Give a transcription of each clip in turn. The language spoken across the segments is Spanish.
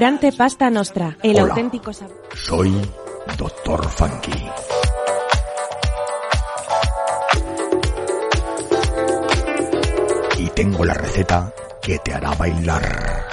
Pasta Nostra, el Hola. auténtico sabor. Soy Doctor Funky. Y tengo la receta que te hará bailar.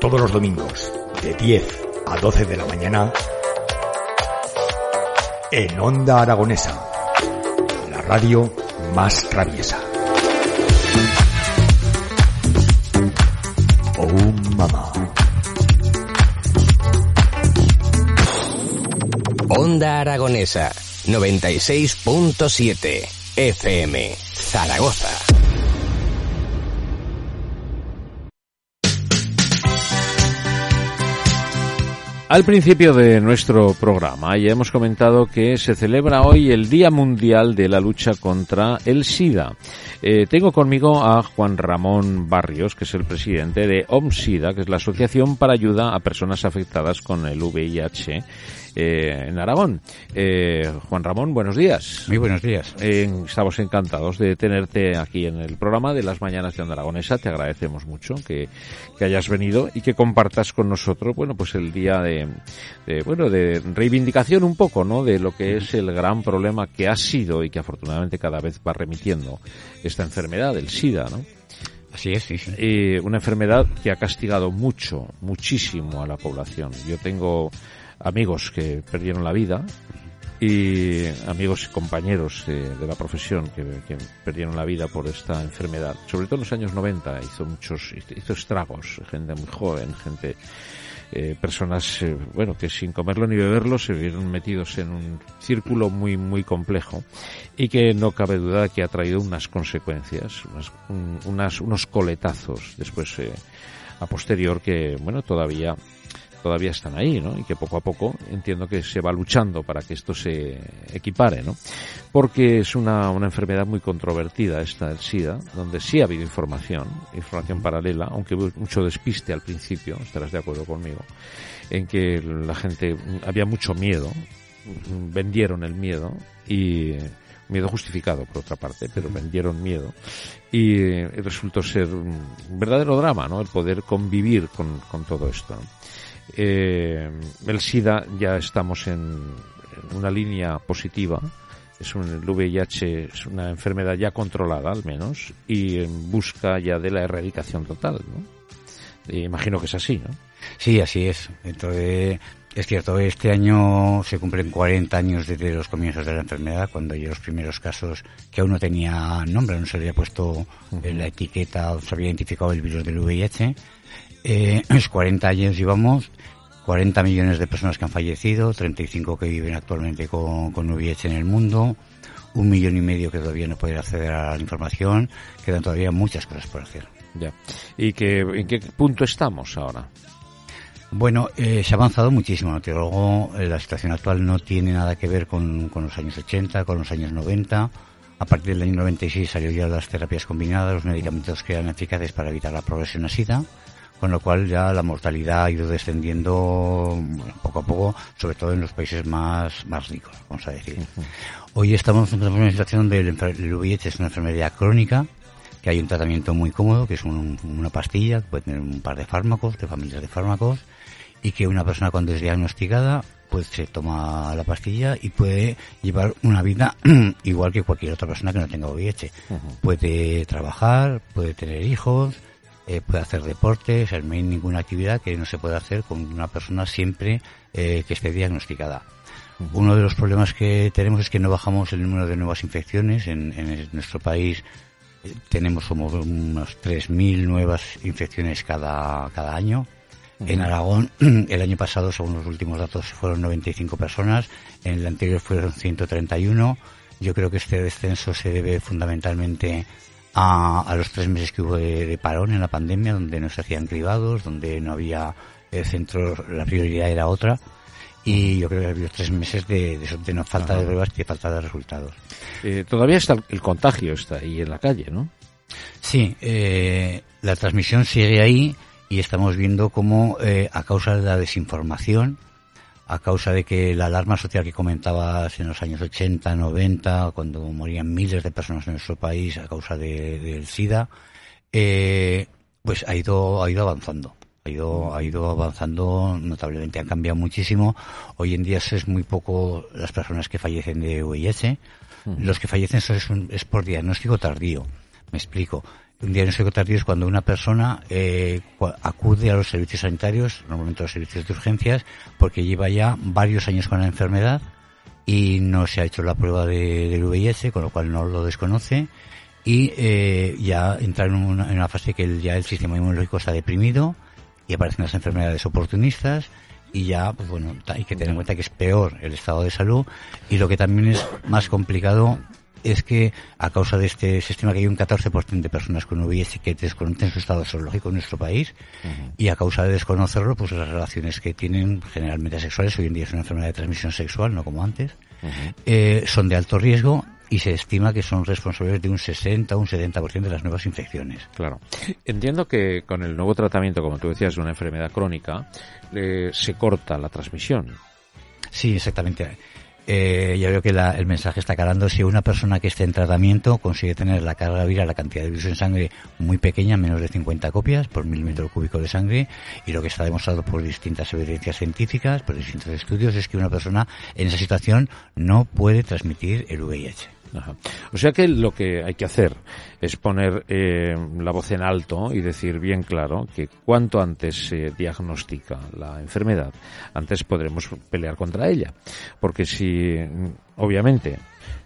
Todos los domingos, de 10 a 12 de la mañana, en Onda Aragonesa, la radio más traviesa. Onda Aragonesa 96.7 FM Zaragoza. Al principio de nuestro programa ya hemos comentado que se celebra hoy el Día Mundial de la Lucha contra el SIDA. Eh, tengo conmigo a Juan Ramón Barrios, que es el presidente de OMSIDA, que es la Asociación para Ayuda a Personas Afectadas con el VIH eh, en Aragón. Eh, Juan Ramón, buenos días. Muy buenos días. Eh, estamos encantados de tenerte aquí en el programa de las Mañanas de Onda Aragonesa. Te agradecemos mucho que, que hayas venido y que compartas con nosotros, bueno, pues el día de, de, bueno, de reivindicación un poco, ¿no? De lo que es el gran problema que ha sido y que afortunadamente cada vez va remitiendo esta enfermedad, el SIDA, ¿no? Así es, sí, sí. Eh, una enfermedad que ha castigado mucho, muchísimo a la población. Yo tengo amigos que perdieron la vida y amigos y compañeros de, de la profesión que, que, perdieron la vida por esta enfermedad. Sobre todo en los años 90 hizo muchos, hizo estragos, gente muy joven, gente, eh, personas, eh, bueno, que sin comerlo ni beberlo se vieron metidos en un círculo muy, muy complejo y que no cabe duda que ha traído unas consecuencias, unas, un, unas unos coletazos después eh, a posterior que, bueno, todavía todavía están ahí, ¿no? Y que poco a poco entiendo que se va luchando para que esto se equipare, ¿no? Porque es una, una enfermedad muy controvertida esta del SIDA, donde sí ha habido información, información paralela, aunque hubo mucho despiste al principio, estarás de acuerdo conmigo, en que la gente había mucho miedo, vendieron el miedo y miedo justificado por otra parte, pero vendieron miedo y resultó ser un verdadero drama, ¿no? El poder convivir con, con todo esto. ¿no? Eh, el SIDA ya estamos en, una línea positiva. Es un, VIH es una enfermedad ya controlada, al menos, y en busca ya de la erradicación total, ¿no? Y imagino que es así, ¿no? Sí, así es. Entonces, es cierto, este año se cumplen 40 años desde los comienzos de la enfermedad, cuando hay los primeros casos que aún no tenía nombre, no se había puesto uh -huh. en la etiqueta, se había identificado el virus del VIH. Eh, es 40 años llevamos, 40 millones de personas que han fallecido, 35 que viven actualmente con, con VIH en el mundo, un millón y medio que todavía no pueden acceder a la información, quedan todavía muchas cosas por hacer. Ya. ¿Y que, en qué punto estamos ahora? Bueno, eh, se ha avanzado muchísimo. Luego, eh, la situación actual no tiene nada que ver con, con, los años 80, con los años 90. A partir del año 96 salió ya las terapias combinadas, los medicamentos que eran eficaces para evitar la progresión a SIDA con lo cual ya la mortalidad ha ido descendiendo bueno, poco a poco, sobre todo en los países más, más ricos, vamos a decir. Uh -huh. Hoy estamos en una situación del el VIH, es una enfermedad crónica, que hay un tratamiento muy cómodo, que es un, una pastilla, que puede tener un par de fármacos, de familias de fármacos, y que una persona cuando es diagnosticada, pues se toma la pastilla y puede llevar una vida igual que cualquier otra persona que no tenga VIH. Uh -huh. Puede trabajar, puede tener hijos, eh, puede hacer deporte, o sea, no hay ninguna actividad que no se pueda hacer con una persona siempre eh, que esté diagnosticada. Uh -huh. Uno de los problemas que tenemos es que no bajamos el número de nuevas infecciones. En, en nuestro país eh, tenemos como unos 3.000 nuevas infecciones cada, cada año. Uh -huh. En Aragón, el año pasado, según los últimos datos, fueron 95 personas. En el anterior fueron 131. Yo creo que este descenso se debe fundamentalmente a, a los tres meses que hubo de, de, parón en la pandemia, donde no se hacían cribados, donde no había eh, centros, la prioridad era otra. Y yo creo que había tres meses de, de, de no falta de pruebas y de falta de resultados. Eh, todavía está el, el, contagio está ahí en la calle, ¿no? Sí, eh, la transmisión sigue ahí y estamos viendo cómo eh, a causa de la desinformación, a causa de que la alarma social que comentabas en los años 80, 90, cuando morían miles de personas en nuestro país a causa del de, de SIDA, eh, Pues ha ido, ha ido avanzando. Ha ido, ha ido avanzando notablemente, han cambiado muchísimo. Hoy en día es muy poco las personas que fallecen de VIH. Los que fallecen es, es por diagnóstico tardío. Me explico. Un diagnóstico tardío es cuando una persona eh, acude a los servicios sanitarios, normalmente los servicios de urgencias, porque lleva ya varios años con la enfermedad y no se ha hecho la prueba de, del VIH, con lo cual no lo desconoce y eh, ya entra en una, en una fase que ya el sistema inmunológico está deprimido y aparecen las enfermedades oportunistas y ya, pues bueno, hay que tener en cuenta que es peor el estado de salud y lo que también es más complicado es que a causa de este sistema que hay un 14% de personas con VIH que desconocen su estado serológico en nuestro país y a causa de desconocerlo, pues las relaciones que tienen generalmente sexuales, hoy en día es una enfermedad de transmisión sexual, no como antes, eh, son de alto riesgo y se estima que son responsables de un 60 o un 70% de las nuevas infecciones. Claro. Entiendo que con el nuevo tratamiento, como tú decías, de una enfermedad crónica, se corta la transmisión. Sí, exactamente. Eh, ya veo que el mensaje está calando. Si una persona que esté en tratamiento consigue tener la carga viral, la cantidad de virus en sangre muy pequeña, menos de 50 copias por milímetro cúbico de sangre, y lo que está demostrado por distintas evidencias científicas, por distintos estudios, es que una persona en esa situación no puede transmitir el VIH. O sea que lo que hay que hacer es poner eh, la voz en alto y decir bien claro que cuanto antes se diagnostica la enfermedad, antes podremos pelear contra ella. Porque si, obviamente,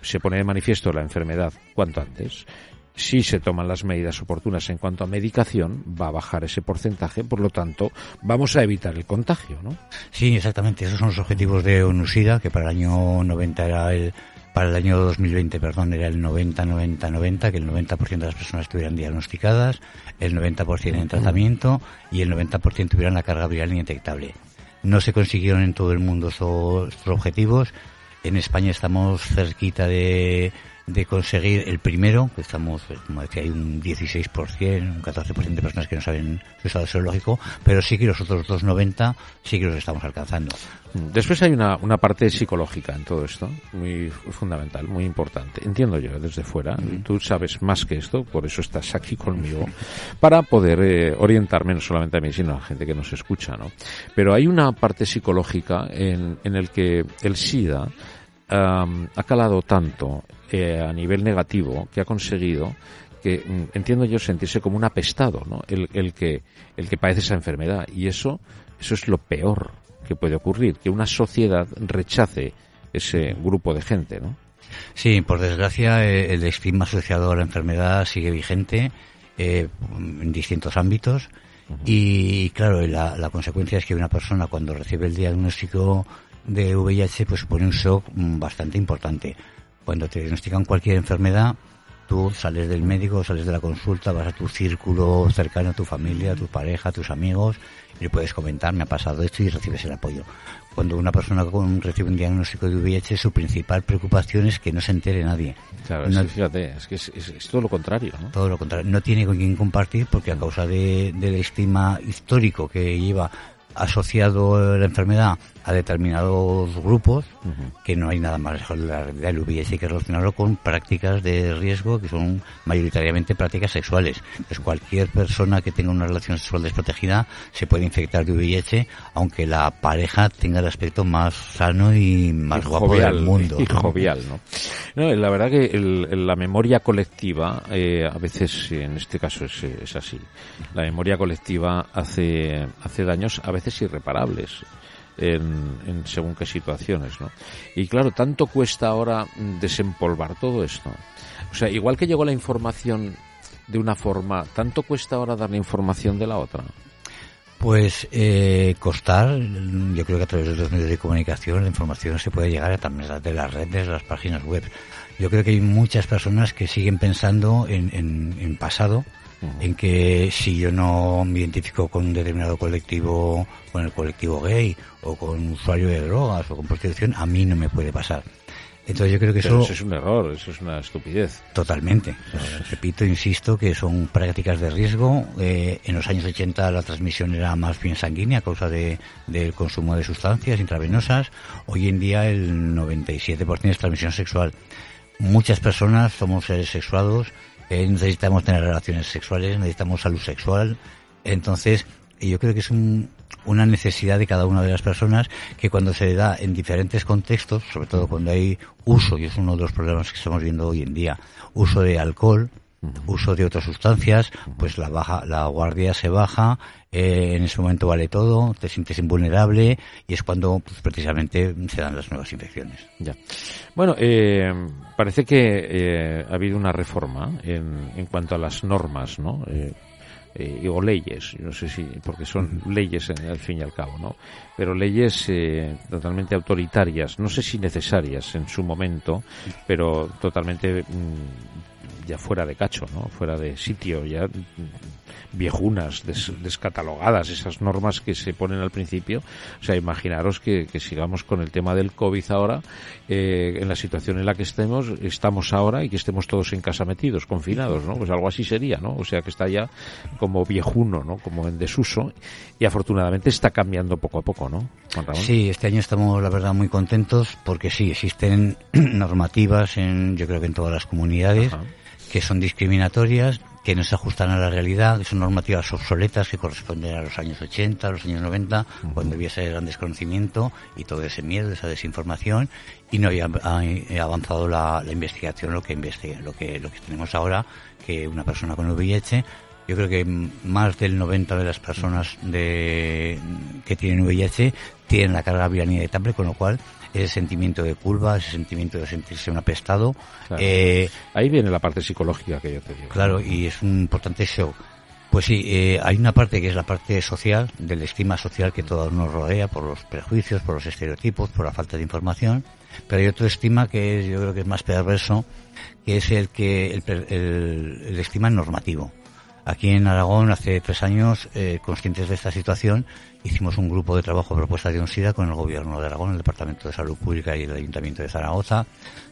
se pone de manifiesto la enfermedad cuanto antes, si se toman las medidas oportunas en cuanto a medicación, va a bajar ese porcentaje, por lo tanto, vamos a evitar el contagio, ¿no? Sí, exactamente. Esos son los objetivos de ONUSIDA, que para el año 90 era el para el año 2020, perdón, era el 90-90-90, que el 90% de las personas estuvieran diagnosticadas, el 90% en tratamiento y el 90% tuvieran la carga viral indetectable. No se consiguieron en todo el mundo estos objetivos. En España estamos cerquita de, de conseguir el primero, que estamos, pues, como decía, hay un 16%, un 14% de personas que no saben su estado serológico, pero sí que los otros 2,90 sí que los estamos alcanzando. Después hay una, una parte psicológica en todo esto, muy fundamental, muy importante. Entiendo yo desde fuera, tú sabes más que esto, por eso estás aquí conmigo, para poder eh, orientarme no solamente a mí, sino a la gente que nos escucha, ¿no? Pero hay una parte psicológica en, en el que el SIDA ha calado tanto eh, a nivel negativo que ha conseguido que mm, entiendo yo sentirse como un apestado, ¿no? El, el que el que padece esa enfermedad y eso eso es lo peor que puede ocurrir, que una sociedad rechace ese grupo de gente, ¿no? Sí, por desgracia eh, el estigma asociado a la enfermedad sigue vigente eh, en distintos ámbitos y claro, la, la consecuencia es que una persona cuando recibe el diagnóstico de VIH pues supone un shock mm, bastante importante cuando te diagnostican cualquier enfermedad, tú sales del médico, sales de la consulta, vas a tu círculo cercano, a tu familia, a tu pareja, a tus amigos, y le puedes comentar, me ha pasado esto y recibes el apoyo. Cuando una persona recibe un diagnóstico de VIH, su principal preocupación es que no se entere nadie. Claro, fíjate, es que es, todo lo contrario, ¿no? Todo lo contrario. No tiene con quién compartir porque a causa de, del estigma histórico que lleva asociado la enfermedad a determinados grupos, que no hay nada más lejos de la realidad hay que relacionarlo con prácticas de riesgo que son mayoritariamente prácticas sexuales. Pues cualquier persona que tenga una relación sexual desprotegida se puede infectar de VIH, aunque la pareja tenga el aspecto más sano y más guapo del mundo. Y jovial, ¿no? no la verdad que la memoria colectiva, eh, a veces en este caso es, es así. La memoria colectiva hace, hace daños a veces irreparables en, según qué situaciones, ¿no? Y claro, tanto cuesta ahora desempolvar todo esto. O sea, igual que llegó la información de una forma, tanto cuesta ahora dar la información de la otra. Pues eh, costar, yo creo que a través de los medios de comunicación la información se puede llegar a través de las redes, las páginas web. Yo creo que hay muchas personas que siguen pensando en, en, en pasado, en que si yo no me identifico con un determinado colectivo, con el colectivo gay, o con usuario de drogas, o con prostitución, a mí no me puede pasar. Entonces yo creo que eso... es un error, eso es una estupidez. Totalmente. repito, insisto, que son prácticas de riesgo. Eh, en los años 80 la transmisión era más bien sanguínea a causa de, del consumo de sustancias intravenosas. Hoy en día el 97% es transmisión sexual. Muchas personas somos seres sexuados necesitamos tener relaciones sexuales, necesitamos salud sexual. Entonces, yo creo que es una necesidad de cada una de las personas que cuando se da en diferentes contextos, sobre todo cuando hay uso, y es uno de los problemas que estamos viendo hoy en día, uso de alcohol, uso de otras sustancias, pues la baja, la guardia se baja, eh, en ese momento vale todo, te sientes invulnerable y es cuando pues, precisamente se dan las nuevas infecciones. Ya. Bueno, eh, parece que eh, ha habido una reforma en, en cuanto a las normas, ¿no? Eh, eh, o leyes, no sé si, porque son leyes en, al fin y al cabo, ¿no? Pero leyes eh, totalmente autoritarias, no sé si necesarias en su momento, pero totalmente mm, ya fuera de cacho, ¿no? Fuera de sitio, ya viejunas, des, descatalogadas, esas normas que se ponen al principio. O sea, imaginaros que, que sigamos con el tema del COVID ahora, eh, en la situación en la que estemos, estamos ahora y que estemos todos en casa metidos, confinados, ¿no? Pues algo así sería, ¿no? O sea, que está ya como viejuno, ¿no? Como en desuso y afortunadamente está cambiando poco a poco, ¿no? Juan Ramón. Sí, este año estamos, la verdad, muy contentos porque sí, existen normativas en, yo creo que en todas las comunidades. Ajá que son discriminatorias, que no se ajustan a la realidad, que son normativas obsoletas que corresponden a los años 80, a los años 90, uh -huh. cuando había ese gran desconocimiento y todo ese miedo, esa desinformación, y no había avanzado la, la investigación, lo que, investiga, lo, que, lo que tenemos ahora, que una persona con VIH yo creo que más del 90 de las personas de, que tienen VIH tienen la carga viral inevitable, con lo cual ese sentimiento de culpa, ese sentimiento de sentirse un apestado. Claro. Eh, Ahí viene la parte psicológica que yo te digo. Claro, y es un importante show. Pues sí, eh, hay una parte que es la parte social, del estima social que todo nos rodea por los prejuicios, por los estereotipos, por la falta de información, pero hay otro estima que es, yo creo que es más perverso, que es el que el, el, el estima normativo. Aquí en Aragón, hace tres años, eh, conscientes de esta situación, hicimos un grupo de trabajo propuesta de UNSIDA con el Gobierno de Aragón, el Departamento de Salud Pública y el Ayuntamiento de Zaragoza,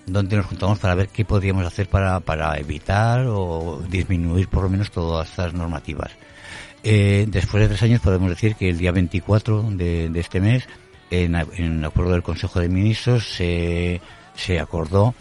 donde nos juntamos para ver qué podríamos hacer para, para evitar o disminuir por lo menos todas estas normativas. Eh, después de tres años podemos decir que el día 24 de, de este mes, en, en acuerdo del Consejo de Ministros, se, se acordó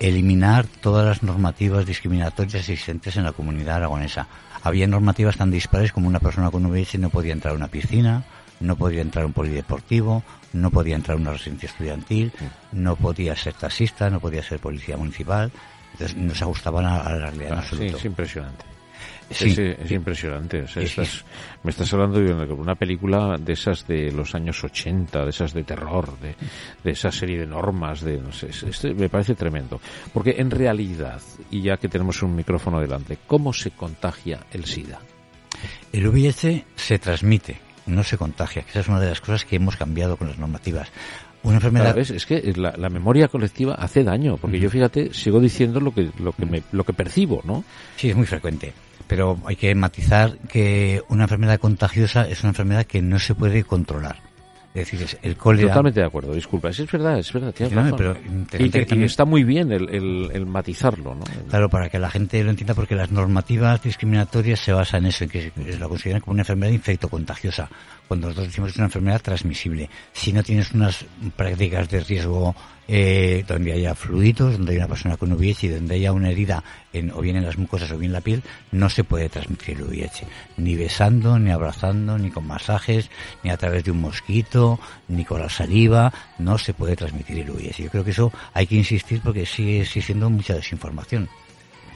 eliminar todas las normativas discriminatorias existentes en la comunidad aragonesa. Había normativas tan dispares como una persona con VIH no podía entrar a una piscina, no podía entrar a un polideportivo, no podía entrar a una residencia estudiantil, no podía ser taxista, no podía ser policía municipal. Entonces no se ajustaban a, a la realidad ah, en absoluto. Sí, es impresionante. Sí, es, es, impresionante. O sea, estás, me estás hablando de una película de esas de los años 80, de esas de terror, de, de esa serie de normas, de no sé, este me parece tremendo. Porque en realidad, y ya que tenemos un micrófono delante, ¿cómo se contagia el SIDA? El VIH se transmite, no se contagia. Esa es una de las cosas que hemos cambiado con las normativas. Una enfermedad. Claro, es que la, la, memoria colectiva hace daño, porque uh -huh. yo fíjate, sigo diciendo lo que lo que me, lo que percibo, ¿no? Sí, es muy frecuente pero hay que matizar que una enfermedad contagiosa es una enfermedad que no se puede controlar. Es decir, es el cólera. Totalmente de acuerdo, disculpa. Es verdad, es verdad, tienes razón. Pero y, que, que está muy bien el, el, el matizarlo, ¿no? Claro, para que la gente lo entienda, porque las normativas discriminatorias se basan en eso, en que la consideran como una enfermedad infectocontagiosa, cuando nosotros decimos que es una enfermedad transmisible. Si no tienes unas prácticas de riesgo eh, donde haya fluidos, donde haya una persona con VIH y donde haya una herida en, o bien en las mucosas o bien en la piel, no se puede transmitir el VIH. Ni besando, ni abrazando, ni con masajes, ni a través de un mosquito, ni con la saliva, no se puede transmitir el VIH. Yo creo que eso hay que insistir porque sigue existiendo mucha desinformación.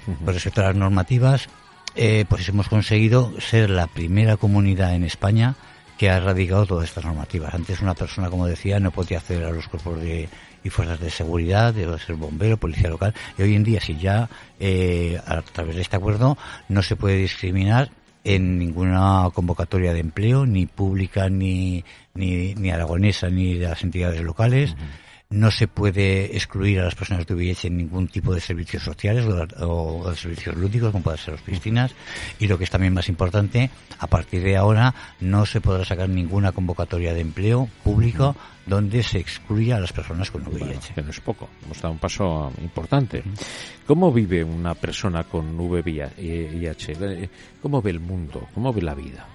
Uh -huh. Por respecto a las normativas, eh, pues hemos conseguido ser la primera comunidad en España que ha erradicado todas estas normativas. Antes una persona, como decía, no podía acceder a los cuerpos de y fuerzas de seguridad, debe ser bombero, policía local, y hoy en día si ya eh, a través de este acuerdo no se puede discriminar en ninguna convocatoria de empleo, ni pública, ni, ni, ni aragonesa, ni de las entidades locales. No se puede excluir a las personas de VIH en ningún tipo de servicios sociales o, o de servicios lúdicos, como pueden ser las piscinas. Y lo que es también más importante, a partir de ahora no se podrá sacar ninguna convocatoria de empleo público donde se excluya a las personas con VIH. Bueno, que no es poco, hemos dado un paso importante. ¿Cómo vive una persona con VIH? ¿Cómo ve el mundo? ¿Cómo ve la vida?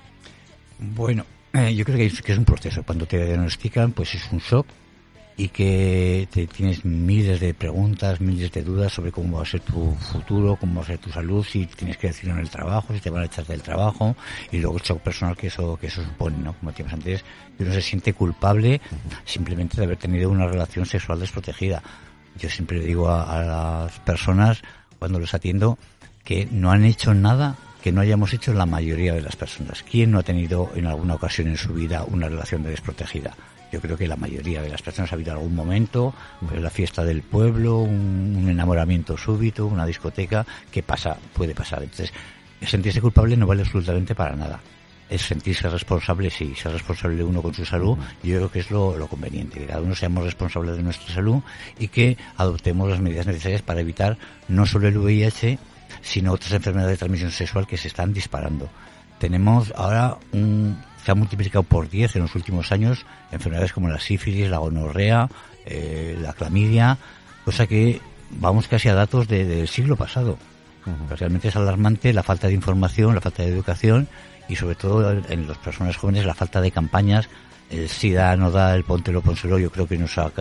Bueno, eh, yo creo que es, que es un proceso. Cuando te diagnostican, pues es un shock y que te tienes miles de preguntas, miles de dudas sobre cómo va a ser tu futuro, cómo va a ser tu salud, si tienes que decirlo en el trabajo, si te van a echar del trabajo y luego el shock personal que eso que eso supone, ¿no? Como decíamos antes, que uno se siente culpable simplemente de haber tenido una relación sexual desprotegida. Yo siempre digo a, a las personas cuando los atiendo que no han hecho nada que no hayamos hecho la mayoría de las personas. ¿Quién no ha tenido en alguna ocasión en su vida una relación de desprotegida? Yo creo que la mayoría de las personas ha habido algún momento, pues la fiesta del pueblo, un, un enamoramiento súbito, una discoteca, que pasa, puede pasar. Entonces, sentirse culpable no vale absolutamente para nada. Es sentirse responsable, sí, ser responsable uno con su salud, yo creo que es lo, lo conveniente, que cada uno seamos responsables de nuestra salud y que adoptemos las medidas necesarias para evitar no solo el VIH, sino otras enfermedades de transmisión sexual que se están disparando. Tenemos ahora un, se ha multiplicado por 10 en los últimos años enfermedades como la sífilis, la gonorrea, eh, la clamidia, cosa que vamos casi a datos de, del siglo pasado. Uh-huh. Realmente es alarmante la falta de información, la falta de educación y sobre todo en las personas jóvenes la falta de campañas. El SIDA no da, el póntelo, pónselo, yo creo que nos ha,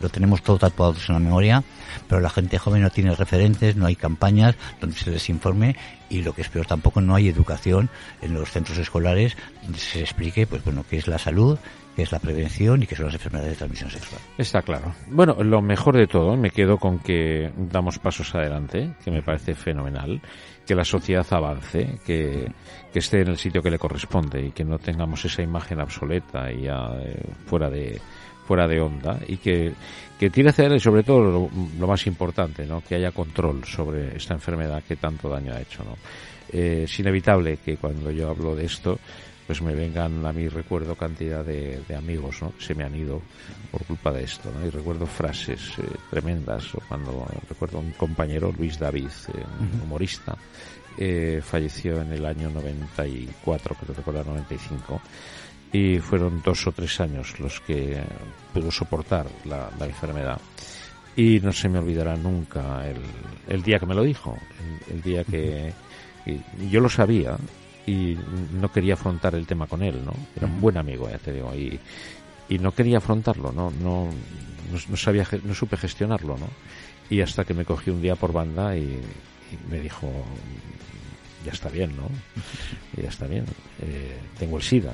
lo tenemos todo tatuado en la memoria, pero la gente joven no tiene referentes, no hay campañas donde se les informe y lo que es peor tampoco no hay educación en los centros escolares donde se explique pues bueno qué es la salud que es la prevención y que son las enfermedades de transmisión sexual. Está claro. Bueno, lo mejor de todo, me quedo con que damos pasos adelante, que me parece fenomenal, que la sociedad avance, que, que esté en el sitio que le corresponde y que no tengamos esa imagen obsoleta y ya eh, fuera de fuera de onda y que, que tire hacia él sobre todo lo, lo, más importante, ¿no? que haya control sobre esta enfermedad que tanto daño ha hecho. ¿no? Eh, es inevitable que cuando yo hablo de esto, pues me vengan a mi recuerdo cantidad de, de, amigos ¿no? que se me han ido por culpa de esto. ¿no? Y recuerdo frases eh, tremendas, cuando recuerdo a un compañero, Luis David, eh, un humorista, eh, falleció en el año 94, creo recordar 95, y fueron dos o tres años los que pudo soportar la, la enfermedad. Y no se me olvidará nunca el, el día que me lo dijo, el, el día que, que yo lo sabía, y no quería afrontar el tema con él, ¿no? Era un buen amigo, ya te digo, y, y no quería afrontarlo, ¿no? No, no, no sabía, no supe gestionarlo, ¿no? Y hasta que me cogió un día por banda y, y me dijo, ya está bien, ¿no? ya está bien, eh, tengo el SIDA.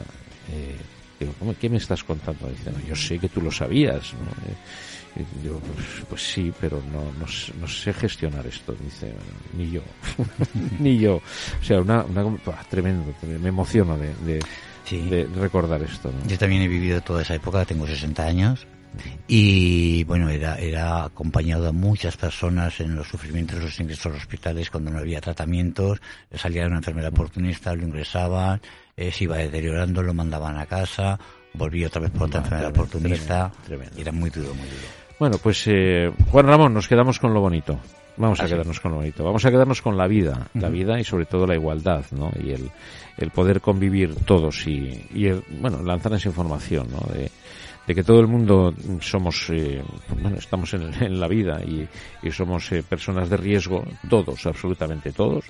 Eh, digo, ¿qué me estás contando? Dice, no, yo sé que tú lo sabías, ¿no? Eh, Digo, pues, pues, sí, pero no, no, no, sé gestionar esto, dice, ni yo, ni yo. O sea, una, una bah, tremendo, me emociono de, de, sí. de recordar esto. ¿no? Yo también he vivido toda esa época, tengo 60 años, y bueno, era, era acompañado de muchas personas en los sufrimientos, los ingresos a los hospitales cuando no había tratamientos, salía una enfermedad oportunista, lo ingresaban, eh, se iba deteriorando, lo mandaban a casa, volvía otra vez por otra enfermedad oportunista, tremendo, tremendo. era muy duro, muy duro. Bueno, pues eh, Juan Ramón, nos quedamos con lo bonito. Vamos Así. a quedarnos con lo bonito. Vamos a quedarnos con la vida, uh -huh. la vida y sobre todo la igualdad, ¿no? Y el, el poder convivir todos y, y el, bueno, lanzar esa información, ¿no? De, de que todo el mundo somos, eh, bueno, estamos en, en, la vida y, y somos eh, personas de riesgo, todos, absolutamente todos,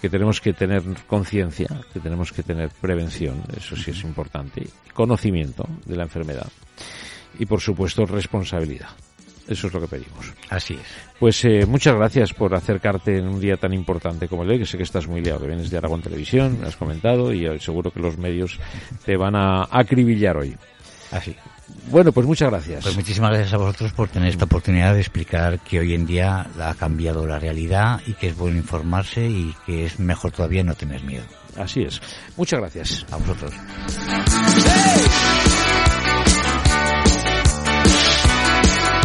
que tenemos que tener conciencia, que tenemos que tener prevención, eso sí es importante, conocimiento de la enfermedad y por supuesto responsabilidad. Eso es lo que pedimos. Así es. Pues eh, muchas gracias por acercarte en un día tan importante como el de hoy, que sé que estás muy liado, que vienes de Aragón Televisión, me has comentado, y seguro que los medios te van a acribillar hoy. Así. Bueno, pues muchas gracias. Pues muchísimas gracias a vosotros por tener esta oportunidad de explicar que hoy en día ha cambiado la realidad y que es bueno informarse y que es mejor todavía no tener miedo. Así es. Muchas gracias. A vosotros.